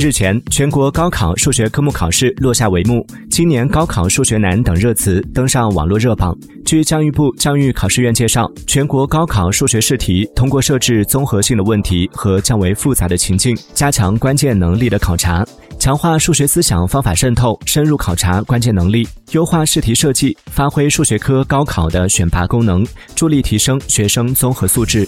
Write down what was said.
日前全国高考数学科目考试落下帷幕今年高考数学难等热词登上网络热榜。据教育部教育考试院介绍全国高考数学试题通过设置综合性的问题和较为复杂的情境加强关键能力的考察强化数学思想方法渗透深入考察关键能力优化试题设计发挥数学科高考的选拔功能助力提升学生综合素质。